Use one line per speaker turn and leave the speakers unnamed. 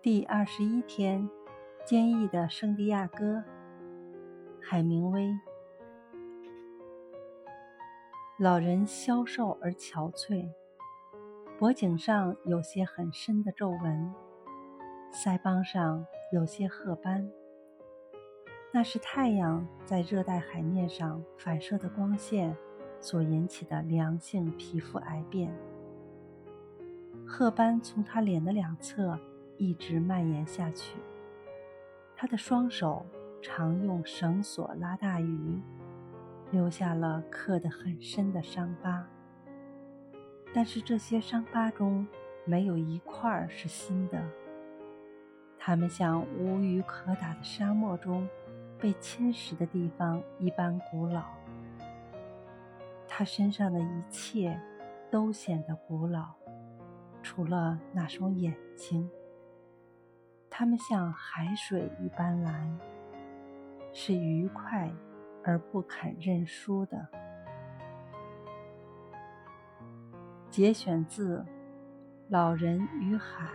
第二十一天，坚毅的圣地亚哥，海明威。老人消瘦而憔悴，脖颈上有些很深的皱纹，腮帮上有些褐斑。那是太阳在热带海面上反射的光线所引起的良性皮肤癌变。褐斑从他脸的两侧。一直蔓延下去。他的双手常用绳索拉大鱼，留下了刻得很深的伤疤。但是这些伤疤中没有一块是新的，它们像无鱼可打的沙漠中被侵蚀的地方一般古老。他身上的一切都显得古老，除了那双眼睛。它们像海水一般蓝，是愉快而不肯认输的。节选自《老人与海》。